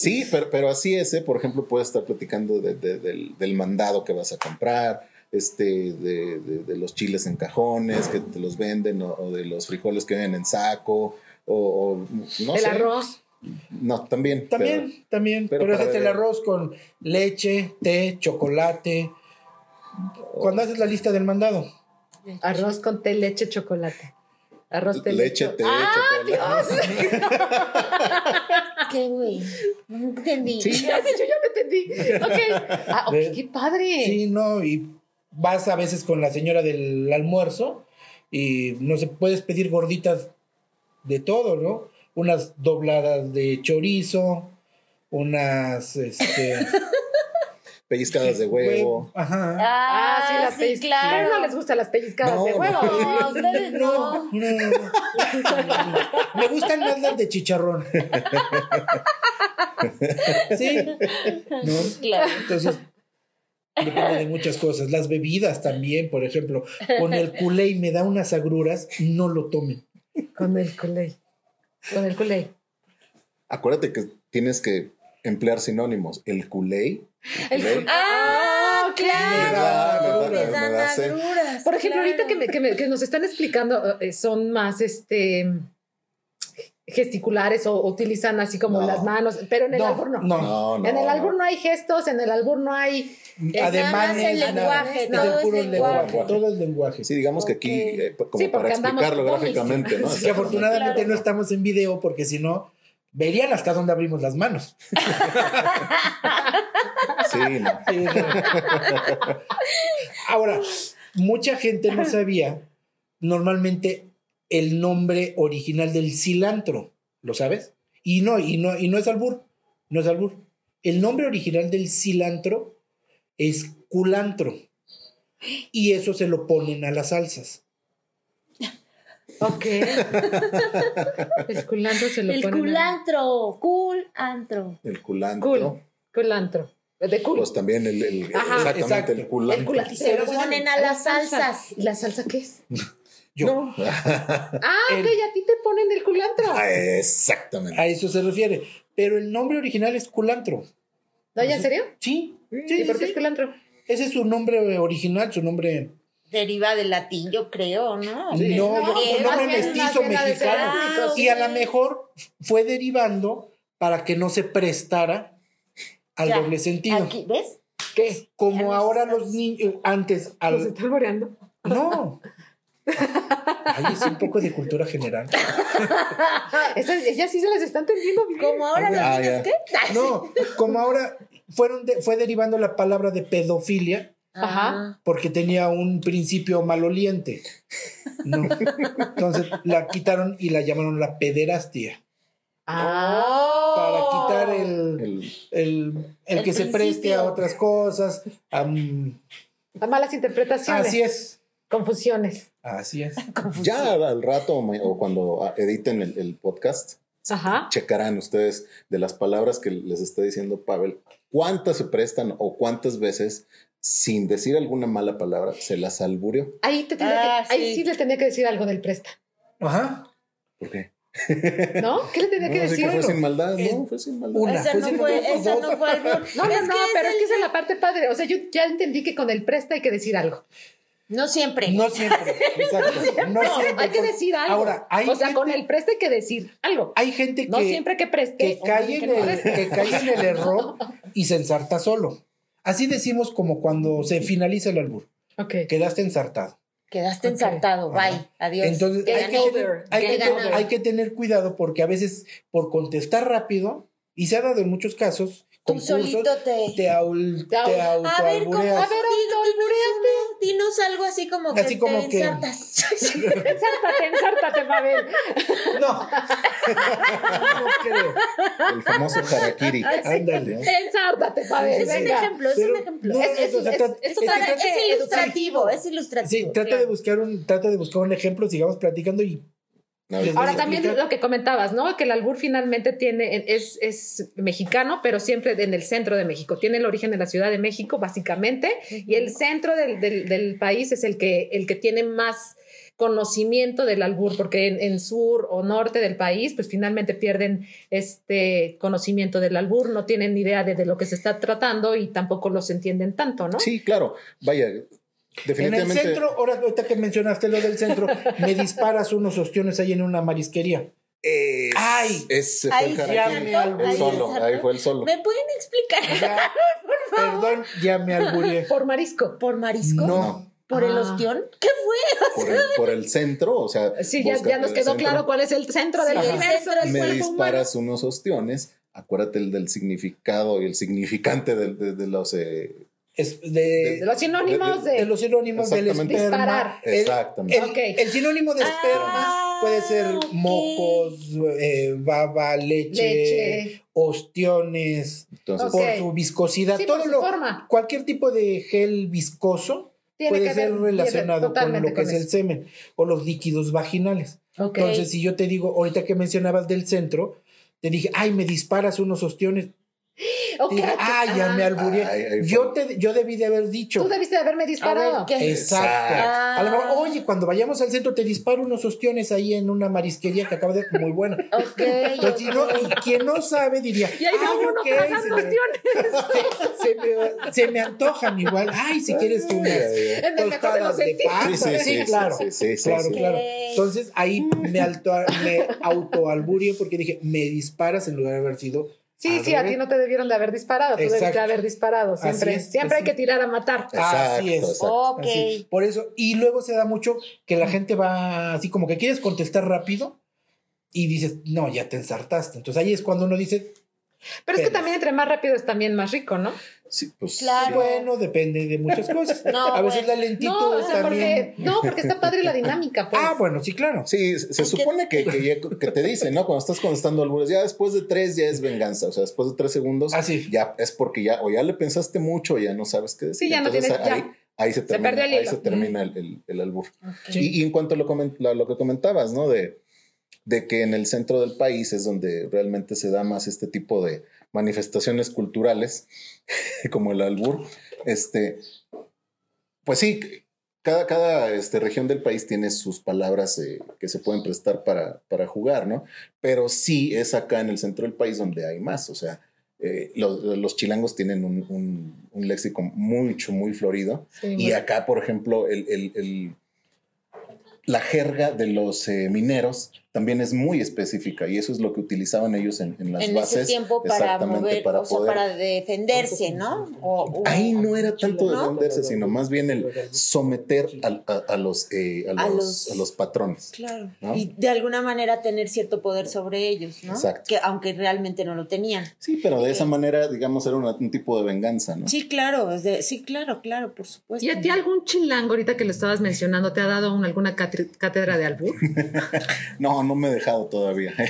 Sí, pero, pero así es, ¿eh? Por ejemplo, puedes estar platicando de- de- del, del mandado que vas a comprar, este, de, de- de los chiles en cajones que te los venden, o, o de los frijoles que vienen en saco, o, o no el sé. arroz. No, también. También, también. pero Pero, haces el arroz con leche, té, chocolate. Cuando haces la lista del mandado. Arroz con té, leche, chocolate. Arroz, té, pero leche, té, Ah, chocolate. [laughs] [laughs] ¿Qué, güey? No entendí. Sí, [laughs] ya, yo ya lo entendí. Ok. Ah, ok, Ve- qué padre. Sí, no, y vas a veces con la señora del almuerzo y no se puedes pedir gorditas de todo, ¿no? Unas dobladas de chorizo, unas este [laughs] Pellizcadas de huevo. Ajá. Ah, Ah, sí, las sí, pellizcadas. claro. no les gustan las pellizcadas No, de huevo. [laughs] No, ustedes no. No, no, no, no. Me gustan más las de chicharrón. Sí. ¿No? Claro. Entonces, depende de muchas cosas. Las bebidas también, por ejemplo, con el culé me da unas agruras, no lo tomen. Con el culé. Con el culé. Acuérdate que tienes que emplear sinónimos. El culé. El culé. Ah, da- claro. me da- Me dan me da sed. agruras. Por ejemplo, claro. ahorita que, me- que me- que nos están explicando, eh, son más este gesticulares o utilizan así como No. las manos, pero en el No, albur no. no. No, no. en el albur no hay gestos, en el albur no hay... Ademanes, el nada. lenguaje, Es todo el es puro lenguaje. lenguaje. Todo es lenguaje. Sí, digamos que aquí, eh, como Sí, para explicarlo gráficamente, ¿no? [laughs] Que afortunadamente Claro. no estamos en video porque si no, verían hasta dónde abrimos las manos. Sí, no. Sí, no. Ahora, mucha gente no sabía normalmente el nombre original del cilantro, ¿lo sabes? Y no, y no, y no es albur, no es albur. El nombre original del cilantro es culantro. Y eso se lo ponen a las salsas. Ok. [laughs] el culantro se lo El ponen a- culantro, culantro. El culantro. Cool. Culantro. De cool. Pues también el, el- Ajá. exactamente Exacto. el culantro. el culantro. Y se lo ponen a las salsa. salsas. ¿Y la salsa qué es? [laughs] Yo, No. [laughs] Ah, El- ok, a ti te ponen el culantro. Ah, exactamente. a eso se refiere. Pero el nombre original es culantro. ¿No, ya en serio? Sí, ¿Y sí, por qué sí. es culantro? Ese es su nombre original, su nombre. Deriva del latín, yo creo, ¿no? Sí. No, No, nombre más mestizo mexicano. Y a lo mejor fue derivando para que no se prestara al Ya, doble sentido. Aquí, ¿ves? ¿Qué? Como Ya ahora los niños, antes, ¿Los al, está alboreando? no. [laughs] Ahí es un poco de cultura general. Esas, ellas sí se las están entendiendo. Como ahora Ah, los niños, ¿qué? No, como ahora fueron de- fue derivando la palabra de pedofilia Ajá. porque tenía un principio maloliente. No. Entonces la quitaron y la llamaron la pederastia. Ah. Para quitar el, El- el, el El que se preste a otras cosas. am, A malas interpretaciones. así es. Confusiones. Así es. [laughs] ya al rato o cuando ah, editen el, el podcast, Ajá. checarán ustedes de las palabras que les está diciendo Pavel, cuántas se prestan o cuántas veces, sin decir alguna mala palabra, se las alburió. Ahí, te Ah, que, ahí sí. sí le tenía que decir algo del presta. Ajá. ¿Por qué? ¿No? ¿Qué le tenía [laughs] que No, decir? que fue sin maldad, es no, fue sin maldad. una. Esa pues, no sí, fue, no, esa dos. no fue albur. [laughs] No, no, Es no, pero es el- que esa es la parte padre. O sea, yo ya entendí que con el presta hay que decir algo. No siempre. No siempre. [laughs] Exacto. No, No, siempre. hay que decir algo. Ahora, hay o sea, gente- con el presta hay que decir algo. Hay gente que, no siempre que preste. que cae, en el, preste. que cae en el error y se ensarta solo. Así decimos como cuando se finaliza el albur. Ok. Quedaste ensartado. Quedaste ensartado. Ajá. Bye. Adiós. Entonces hay gané. que, tener, hay, Que hay que tener cuidado porque a veces por contestar rápido, y se ha dado en muchos casos, Tú concursos, solito te... te, aul- Te au- te A ver. A ver, dinos, dinos algo así como que Así como te que- ensartas. [laughs] Ensártate, ensártate, Pavel. No. [laughs] no creo. El famoso harakiri. Ándale. Ensártate, Pavel. Es un ejemplo, es un ejemplo. no, es, ilustrativo, es ilustrativo. Sí, trata claro. de buscar un, trata de buscar un ejemplo, sigamos platicando y Ahora también lo que comentabas, ¿no? Que el albur finalmente tiene, es, es mexicano, pero siempre en el centro de México. Tiene el origen en la Ciudad de México, básicamente, y el centro del, del- del país es el que, el que tiene más conocimiento del albur, porque en, en sur o norte del país, pues finalmente pierden este conocimiento del albur, no tienen ni idea de, de lo que se está tratando y tampoco los entienden tanto, ¿no? Sí, claro. Vaya, En el centro, ahora ahorita que mencionaste lo del centro, [laughs] me disparas unos ostiones ahí en una marisquería. es- Ay. ese fue Ahí el El solo, fue el solo. ¿Me pueden explicar? Ya, [laughs] perdón, ya me alburé. [laughs] Por marisco. ¿Por marisco? No. ¿Por el Ah. ostión? ¿Qué fue? Por el, por el centro, o sea. Sí, ya, ya nos quedó claro cuál es el centro del Sí, el universo centro del Me cuerpo humano. disparas unos ostiones. Acuérdate el del significado y el significante de, de- de los. eh, Es De de, los sinónimos de de, los sinónimos del esperma. El, Exactamente. el- sinónimo de esperma Ah, puede ser mocos, eh, baba, leche, Leche. ostiones, entonces, por su viscosidad. Sí, todo su lo, forma. cualquier tipo de gel viscoso Tiene puede ser ver- relacionado con lo que es el semen o los líquidos vaginales. Entonces, si yo te digo, ahorita que mencionabas del centro, te dije, ay, me disparas unos ostiones. Ok. Dije, ah, ya me. Ay, ay, yo, te, yo debí de haber dicho. Tú debiste de haberme A ver, disparado. Exacto. Ah. A lo mejor, oye, cuando vayamos al centro te disparo unos ostiones ahí en una marisquería que acaba de muy buena. Ok, [laughs] Entonces, no, y quien no sabe diría, Y ahí "Ay, uno se me- se, [laughs] se me, se me antojan igual. Ay, si quieres tú unas En el mejor de los tostadas de sentidos. pan. Sí, sí, sí, claro. sí, sí, sí, claro, claro. Entonces ahí me, alto, me autoalburio porque dije, me disparas en lugar de haber sido. Sí, sí, a ti no te debieron de haber disparado, tú debiste Exacto. haber disparado. Siempre, es, siempre hay que tirar a matar. Así es. Exacto, exacto. Ok. Así. Por eso, y luego se da mucho que la gente va así como que quieres contestar rápido y dices, no, ya te ensartaste. Entonces ahí es cuando uno dice, Pero es que también entre más rápido es también más rico, ¿no? Sí, pues, Claro. bueno, depende de muchas cosas. [laughs] No, a veces bueno. la lentitud No, o sea, también. porque, no, porque está padre la dinámica, pues. Ah, bueno, sí, claro. Sí, se supone que, que, te dicen, ¿no? Cuando estás contestando albures, ya después de tres ya es venganza, o sea, después de tres segundos Ah, sí. ya es porque ya o ya le pensaste mucho o ya no sabes qué decir. Sí, ya no Entonces, tienes- ya. ahí, ahí se termina, el ahí se termina el, el- el albur. Y, y en cuanto a lo, comen- lo, lo que comentabas, ¿no? De, de que en el centro del país es donde realmente se da más este tipo de manifestaciones culturales, [laughs] como el albur, este, pues sí, cada, cada este, región del país tiene sus palabras eh, que se pueden prestar para, para jugar, ¿no? Pero sí es acá en el centro del país donde hay más, o sea, eh, los, los chilangos tienen un, un- un léxico mucho, muy florido. Sí, Y acá, por ejemplo, el, el- el- la jerga de los eh, mineros también es muy específica y eso es lo que utilizaban ellos en, en las en bases. ese tiempo para exactamente, mover, para o sea, poder- para defenderse, ¿no? O- o- Ahí no era tanto ¿No? defenderse, sino más bien el someter a, a los, eh, a, A los, los- a los patrones. Claro. ¿No? Y de alguna manera tener cierto poder sobre ellos, ¿no? Exacto. Que aunque realmente no lo tenían. Sí, pero de esa manera, digamos, era una- un tipo de venganza, ¿no? Sí, claro, de- sí, claro, claro, por supuesto. ¿Y a ti algún chilango ahorita que lo estabas mencionando te ha dado un- alguna catri- cátedra de albur? [laughs] No, no me he dejado todavía. [laughs]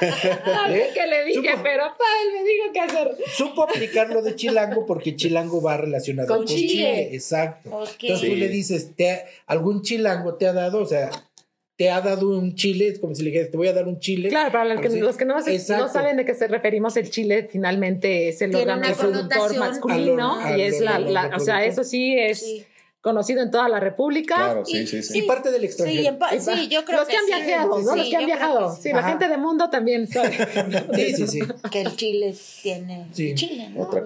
Ay, que le dije, Supo- pero pa, él me dijo qué hacer. Supo aplicar lo de chilango porque chilango va relacionado Con con, Chile. Chile. Exacto. Entonces tú le dices, ¿te ha- ¿algún chilango te ha dado? O sea, te ha dado un chile, es como si le dijeras, te voy a dar un chile. Claro, para los que, Sí. los que no, se- Exacto. no saben de qué se referimos, el chile finalmente es el órgano reproductor masculino y es la, la- o sea, eso sí es Sí. Conocido en toda la República. Claro, sí, sí, sí. Y parte del Sí, extranjero. en pa- Y sí, yo creo los que, que han sí. viajado, ¿no? Sí, los que han viajado. que Sí, la gente de mundo también [laughs] sabe. Sí, sí, sí. Que el chile tiene Sí. chile, ¿no? Otra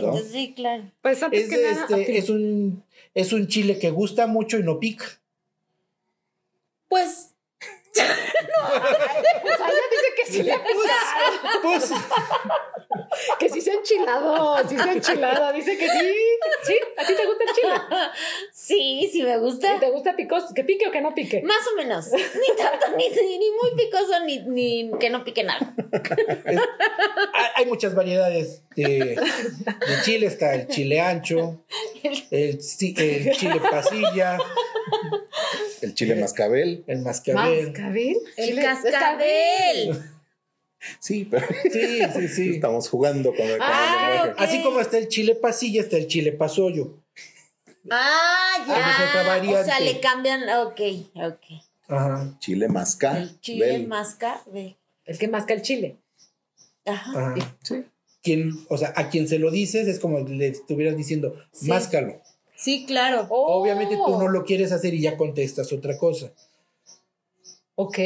¿no? Sí, claro. Pues antes Es, que nada, este, es, un, es un chile que gusta mucho y no pica. Pues [laughs] Pues ella dice que sí le pica, Pues, que sí se ha enchilado, sí se ha enchilado, dice que sí, sí, a ti te gusta el chile. sí, sí me gusta. ¿Y ¿Te gusta picos, que pique o que no pique? Más o menos. Ni tanto, ni, ni, muy picoso, ni, ni que no pique nada. [laughs] hay, hay muchas variedades de, de chile. Está el chile ancho, el, chile pasilla, El chile mascabel. el mascabel. ¿Mascabel? El Chile- cascabel. Sí, pero Sí, sí, sí. [laughs] estamos jugando con el, con el Ah. Así como está el chile pasilla, está el chile pasollo. Ah, es otra ya. variante. O sea, le cambian. Ok, ok. Ajá, Chile masca. El chile mascabel. El que masca el chile. Ajá. ajá. Sí. Quien, o sea, a quien se lo dices es como le estuvieras diciendo, Sí. máscalo. Sí, claro. Obviamente tú Oh. no lo quieres hacer y ya contestas otra cosa. Ok.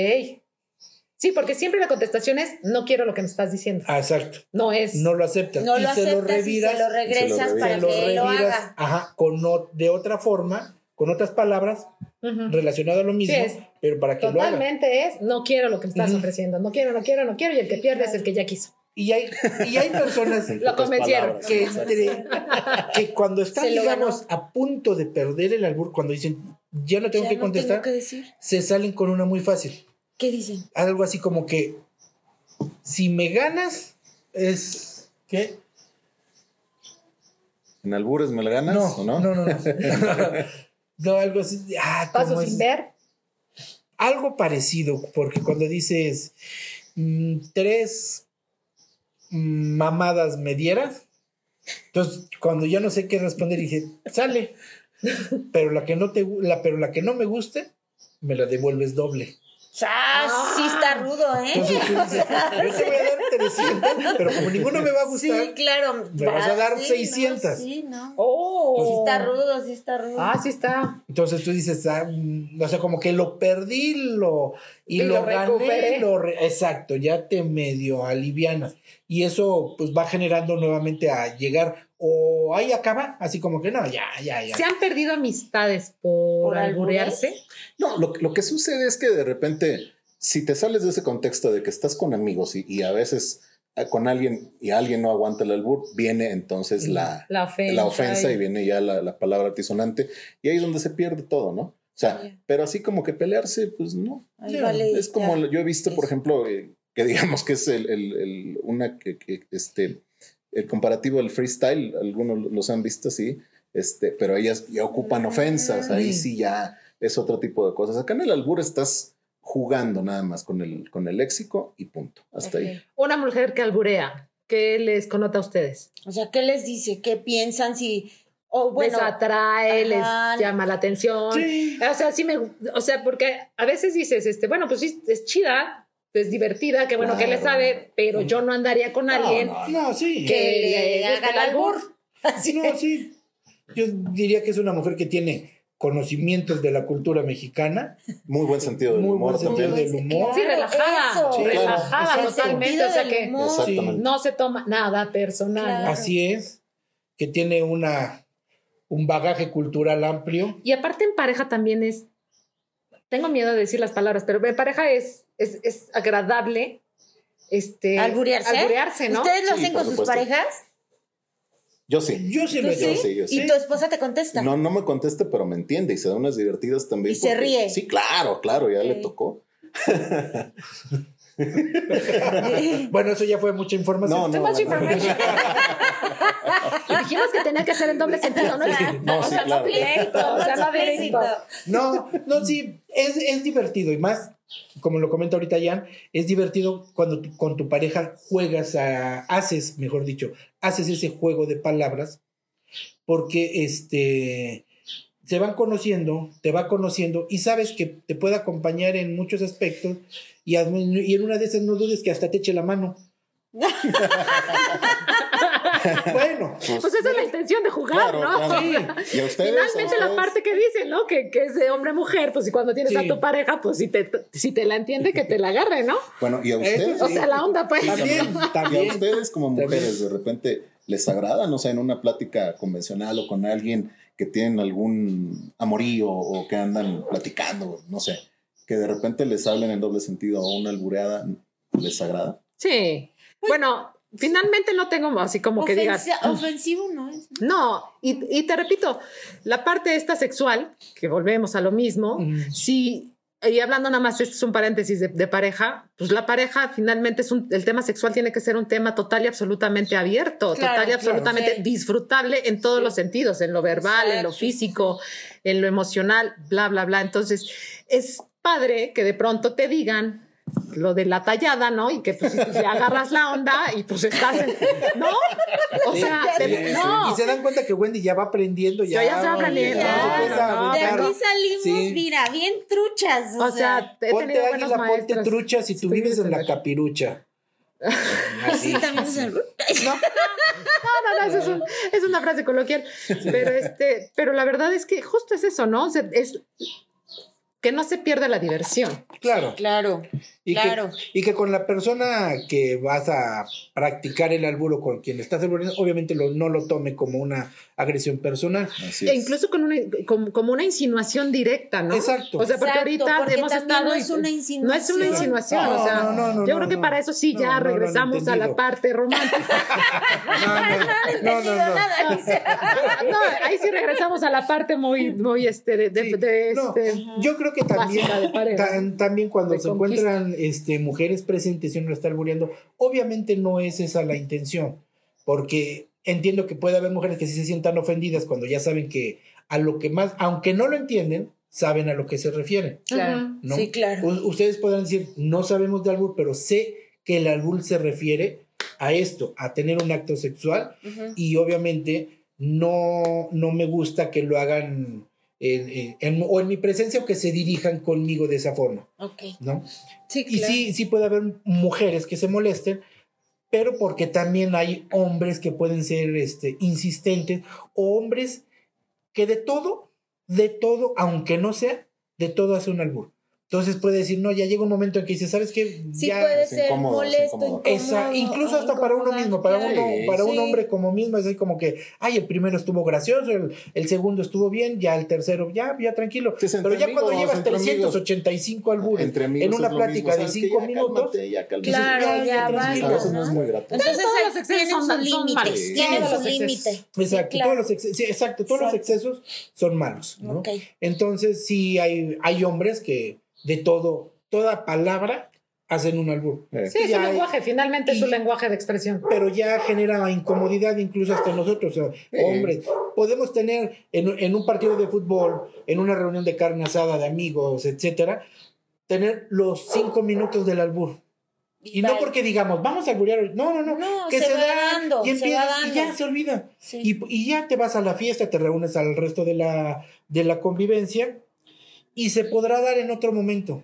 Sí, porque siempre la contestación es no quiero lo que me estás diciendo. Ah, exacto. No es. No lo aceptas. No y lo se lo aceptas y reviras. se lo regresas reviras. para se lo que él lo reviras, haga. ajá, con o- de otra forma, con otras palabras Ujú. relacionadas a lo mismo, Sí, es. pero para que lo haga. Totalmente es no quiero lo que me estás ofreciendo. No quiero, no quiero, no quiero. Y el que pierde es el que ya quiso. Y hay, y hay personas [laughs] Lo convencieron. que, entre- [laughs] que cuando están, Se digamos, a punto de perder el albur, cuando dicen, ya no tengo Ya que no contestar, tengo que decir. se salen con una muy fácil. ¿Qué dicen? Algo así como que, si me ganas, es... ¿Qué? ¿En albures me la ganas No, o no? no, no, no. [laughs] No, algo así. Ah, ¿cómo Paso es? sin ver. Algo parecido, porque cuando dices mm, tres mamadas me dieras, entonces cuando ya no sé qué responder dije, sale, [laughs] pero la que no te la, pero la que no me guste, me la devuelves doble. Ah, sí está rudo, ¿eh? Entonces tú dices, yo te voy a dar 300, [laughs] pero como ninguno me va a gustar, Sí, claro. Me vas a dar Sí, 600. No, sí, no. Oh. Sí está rudo, sí está rudo. Ah, sí está. entonces tú dices, ah, mm, o sea, como que lo perdí lo, y, Y lo, lo gané. recuperé. lo re- exacto, ya te medio alivianas. Y eso pues va generando nuevamente a llegar, o ahí acaba, así como que no, ya, ya, ya. ¿Se han perdido amistades por, ¿Por alburearse? No, lo, lo que sucede es que de repente, si te sales de ese contexto de que estás con amigos y, y a veces eh, con alguien y alguien no aguanta el albur, viene entonces la, La ofensa. la ofensa y- viene ya la, la palabra altisonante y ahí es donde se pierde todo, ¿no? O sea, pero así como que pelearse, pues no. Vale, es como yo he visto, por Eso. ejemplo, eh, que digamos que es el, el- el- una que, que, este el comparativo del freestyle, algunos los han visto así, este, pero ellas ya ocupan ofensas, ahí sí ya es otro tipo de cosas. Acá en el albur estás jugando nada más con el, con el léxico y punto. Hasta ahí. Una mujer que alburea, ¿qué les connota a ustedes? O sea, ¿qué les dice? ¿Qué piensan? Si. O bueno. les atrae, ajá. les llama la atención. Sí. O sea, sí me, o sea, porque a veces dices, este, bueno, pues sí, es chida, es divertida, que bueno que le Claro. sabe, pero yo no andaría con alguien no, No, sí. que, Que le haga el albur. Así No, sí. Yo diría que es una mujer que tiene conocimientos de la cultura mexicana. Muy buen sentido del Muy humor buen también. sentido del humor. Sí, relajada, eso. Sí, relajada claro. El totalmente, o sea que no se toma nada personal. Claro. Así es. Que tiene una un bagaje cultural amplio. Y aparte en pareja también es, tengo miedo de decir las palabras, pero en pareja es, es, es agradable este, ¿Alburearse? alburearse, ¿no? ¿Ustedes lo Sí, hacen con sus parejas? Yo sí. Yo sí ¿Tú lo he sí? yo sí. Y tu esposa te contesta. No, no me conteste, pero me entiende y se da unas divertidas también. Y se ríe. Sí, claro, claro, ya le tocó. [laughs] [laughs] Bueno, eso ya fue mucha información. No, no. Too much bueno. information. Y [laughs] dijimos que tenía que ser en doble sentido, ¿no? No, o sí, sea, claro. no directo, o sea, no directo. No, no, sí, es, es divertido y más, como lo comenta ahorita Jan, es divertido cuando tú- con tu pareja juegas a, haces, mejor dicho, haces ese juego de palabras porque este se van conociendo, te va conociendo y sabes que te puede acompañar en muchos aspectos y, y en una de esas no dudes que hasta te eche la mano. [laughs] bueno, Pues esa es la intención de jugar, Claro, ¿no? claro. Sí. Y a ustedes. Finalmente la parte que dice, ¿no? Que, que es de hombre-mujer, pues y cuando tienes Sí. a tu pareja, pues si te, si te la entiende, que te la agarre, ¿no? Bueno, y a Eso ustedes. sí. O sea, la onda, pues. también, Y a también. ustedes como También. mujeres de repente les agrada, no sé, en una plática convencional o con alguien que tienen algún amorío o que andan platicando, no sé, que de repente les hablen en doble sentido o una albureada, ¿les agrada? Sí. Bueno, finalmente no tengo así como que digas. Ofensa- ofensivo no es. No, y, y te repito, la parte esta sexual, que volvemos a lo mismo, Mm. si, y hablando nada más, esto es un paréntesis de, de pareja, pues la pareja finalmente es un, el tema sexual tiene que ser un tema total y absolutamente abierto, Claro, total y claro, absolutamente sí. disfrutable en todos Sí. los sentidos, en lo verbal, en lo físico, en lo emocional, bla, bla, bla. Entonces, es padre que de pronto te digan lo de la tallada, ¿no? Y que pues si, si agarras la onda y pues estás en, ¿no? O sea, Sí, te- sí, no. Y se dan cuenta que Wendy ya va aprendiendo. Ya, Yo ya estoy aprendiendo, ya ya, empieza a no, De aquí salimos, Sí. mira, bien truchas. O, O sea, he Ponte tenido buenos águila, ponte maestros. trucha si tú Estoy vives en la capirucha. [laughs] así también es el- [laughs] No, no, no, eso es, un- es una frase coloquial. Pero este, pero la verdad es que justo es eso, ¿no? O sea, es que no se pierda la diversión. Claro. Claro. Y, Claro. que, y que con la persona que vas a practicar el alburo, con quien estás alburiendo, obviamente lo, no lo tome como una agresión personal. Así E es. incluso con una, como, como una insinuación directa, ¿no? Exacto. O sea, porque Exacto, ahorita porque hemos estado. no es una No es una insinuación. insinuación. No, o sea, no, no, no, yo no, creo que no. para eso sí No, ya regresamos a la parte romántica. No, no, no, no, no. Nada, dice. no, ahí sí regresamos a la parte muy, muy este, de, de- Sí, de no, este. yo creo que también, tan- también cuando se conquista. encuentran este, mujeres presentes y uno está albureando, obviamente no es esa la intención, porque entiendo que puede haber mujeres que sí se sientan ofendidas cuando ya saben que a lo que más, aunque no lo entienden, saben a lo que se refieren. Claro. ¿no? Sí, claro. U- ustedes podrán decir, no sabemos de albur, pero sé que el albur se refiere a esto, a tener un acto sexual y obviamente no, no me gusta que lo hagan en- o en mi presencia o que se dirijan conmigo de esa forma, Ok. ¿no? Sí, Y sí, sí puede haber mujeres que se molesten, pero porque también hay hombres que pueden ser este, insistentes o hombres que de todo, de todo, aunque no sea, de todo hace un albur. Entonces puede decir, no, ya llega un momento en que dice, ¿sabes qué? Sí ya, puede es ser incómodo, es molesto, incómodo. esa, incluso hasta para uno mismo, para, claro. uno, para un hombre como mismo, es ahí como que, ay, el primero estuvo gracioso, el, el segundo estuvo bien, ya el tercero, ya, ya tranquilo. Pero ya cuando llevas entre amigos. 385 albures en una plática de ¿sabes qué? 5 Ya minutos, cálmate, ya cálmate. Claro, ya, ya ya, basta, tranquilo. A veces no es ¿no? muy grato. Entonces Todos los excesos son- su son límite. malos. Tienen su límite. Exacto, todos los excesos, sí, exacto, todos los excesos son malos. Entonces sí hay, hay hombres que de todo, toda palabra hacen un albur. Sí, es un hay- lenguaje, finalmente es y- un lenguaje de expresión. pero ya genera incomodidad incluso hasta nosotros, o sea, Sí. hombres. Podemos tener en, en un partido de fútbol, en una reunión de carne asada de amigos, etcétera, tener los cinco minutos del albur. Y no porque digamos, vamos a alburear hoy. No, no, no. No, que se se, va da dando, y se va empiezas y dando. ya se olvida. Sí. Y, y ya te vas a la fiesta, te reúnes al resto de la, de la convivencia y se podrá dar en otro momento.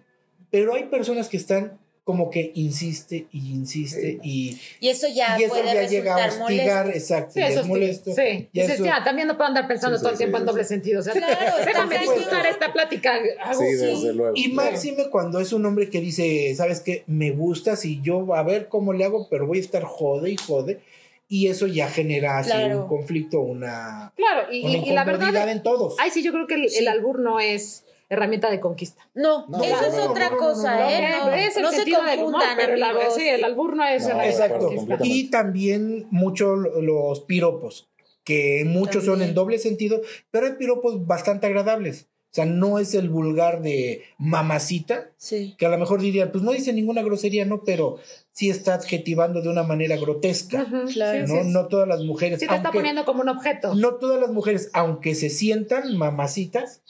Pero hay personas que están como que insiste y insiste y, Y eso ya y eso puede ya llega a resultar hostigar, molesto. exacto, Sí, ya eso es molesto. Sí, Ya dices, eso- ya, también no puedo andar pensando Sí, todo el sí, tiempo sí, en sí. doble sentido. O sea, Claro, déjame disfrutar esta plática. Hago- Sí, sí. desde luego. Y máxime cuando es un hombre que dice, ¿sabes qué? Me gustas y yo a ver cómo le hago, pero voy a estar jode y jode. Y eso ya genera así Claro. un conflicto, una, Claro, y, una y- y la verdad, en todos. ay, sí, yo creo que el, Sí. el albur no es herramienta de conquista. No, No, eso no, es no, otra cosa, no, no, ¿eh? no, No, es el no se confundan, pero el, amigos. sí, el albur no es No, herramienta de Exacto. Y también mucho los piropos, que muchos son en doble sentido, pero hay piropos bastante agradables. O sea, no es el vulgar de mamacita, Sí. que a lo mejor dirían, pues no dice ninguna grosería, ¿no? Pero sí está adjetivando de una manera grotesca. Claro. ¿no? sí, no todas las mujeres, sí te está poniendo como un objeto. no todas las mujeres, aunque se sientan mamacitas,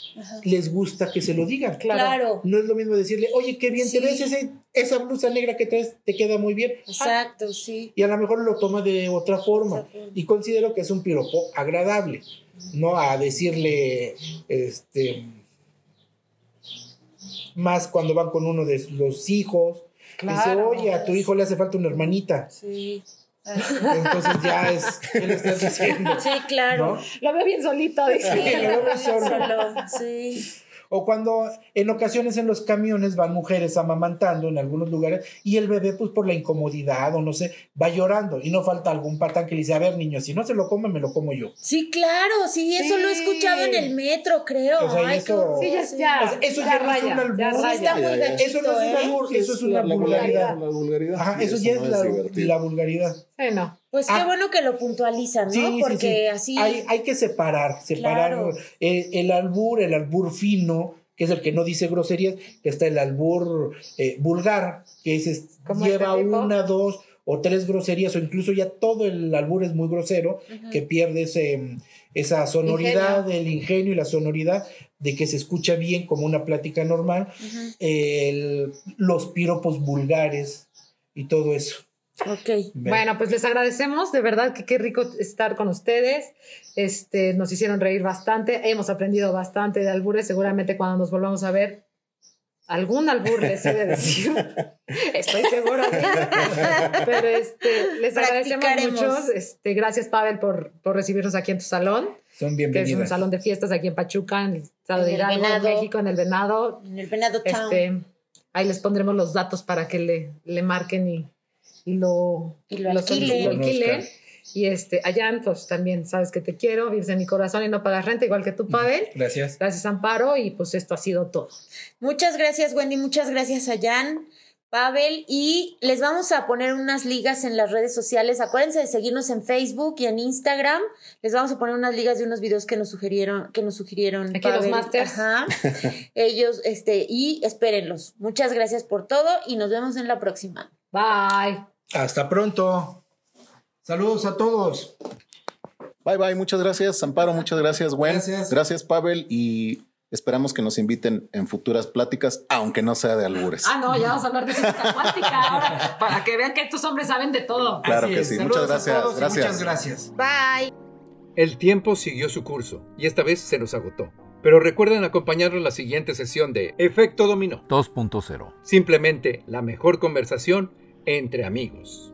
les gusta que se lo digan. Claro. Claro. No es lo mismo decirle, oye, qué bien Sí. te ves, ese, esa blusa negra que traes te queda muy bien. Exacto, sí. Y a lo mejor lo toma de otra forma. Otra forma. Y considero que es un piropo agradable. No a decirle, este, más cuando van con uno de los hijos. Claro. Dice, oye, a tu hijo le hace falta una hermanita. Sí. Entonces ya es, ¿qué le estás diciendo? Sí, claro. ¿No? Lo veo bien solito, dice. Sí, lo veo. [laughs] Solo, sí. O cuando en ocasiones en los camiones van mujeres amamantando en algunos lugares y el bebé, pues por la incomodidad o no sé, va llorando y no falta algún patán que le dice, a ver niño, si no se lo come, me lo como yo. Sí, claro, sí, eso Sí. lo he escuchado en el metro, creo. O sea, Ay, eso- Sí, ya, sí. ya, O sea, eso ya ya no es raya, un albur. Eso no es un albur, eso es una la vulgaridad. La vulgaridad. Ajá, eso ya no es la, divertido. la vulgaridad. Sí, no. Pues qué Ah. bueno que lo puntualizan, ¿no? Sí, Porque sí. así. Hay, hay que separar, separar Claro. el, el albur, el albur fino, que es el que no dice groserías, que está el albur eh, vulgar, que es, es- ¿Como lleva este tipo? una, dos o tres groserías, o incluso ya todo el albur es muy grosero, que pierde ese, esa sonoridad, el ingenio y la sonoridad de que se escucha bien como una plática normal, el- los piropos vulgares y todo eso. Ok. Bueno, pues les agradecemos, de verdad que qué rico estar con ustedes. Este, nos hicieron reír bastante, hemos aprendido bastante de albures, seguramente cuando nos volvamos a ver algún albur les he de decir. [laughs] Estoy seguro de. Pero este, les agradecemos mucho. Este, gracias Pavel por, por recibirnos aquí en tu salón, Son que es un salón de fiestas aquí en Pachuca, en el estado En de Hidalgo, en. México, en el Venado. En el Venado Town. Este, ahí les pondremos los datos para que le, le marquen y, y lo, Y lo alquilen. lo alquilen. Conozcan. Y este, allá, pues también sabes que te quiero, vives en mi corazón y no pagas renta, igual que tú, Pavel. Gracias. Gracias, Amparo, y pues esto ha sido todo. Muchas gracias, Wendy. Muchas gracias a Jan, Pavel. Y les vamos a poner unas ligas en las redes sociales. Acuérdense de seguirnos en Facebook y en Instagram. Les vamos a poner unas ligas de unos videos que nos sugirieron, que nos sugirieron. Aquí los masters. Ajá. [laughs] Ellos, este, y espérenlos. Muchas gracias por todo y nos vemos en la próxima. Bye. Hasta pronto. Saludos a todos. Bye bye, muchas gracias, Amparo, muchas gracias, Gwen. Gracias. Gracias, Pavel, y esperamos que nos inviten en futuras pláticas, aunque no sea de albures. Ah, no, ya vamos a hablar de física cuántica ahora, para que vean que estos hombres saben de todo. Claro Así que es. sí. Saludos Muchas a gracias, todos y gracias. Muchas gracias. Bye. El tiempo siguió su curso y esta vez se nos agotó. Pero recuerden acompañarnos en la siguiente sesión de Efecto Dominó. 2.0. Simplemente la mejor conversación entre amigos.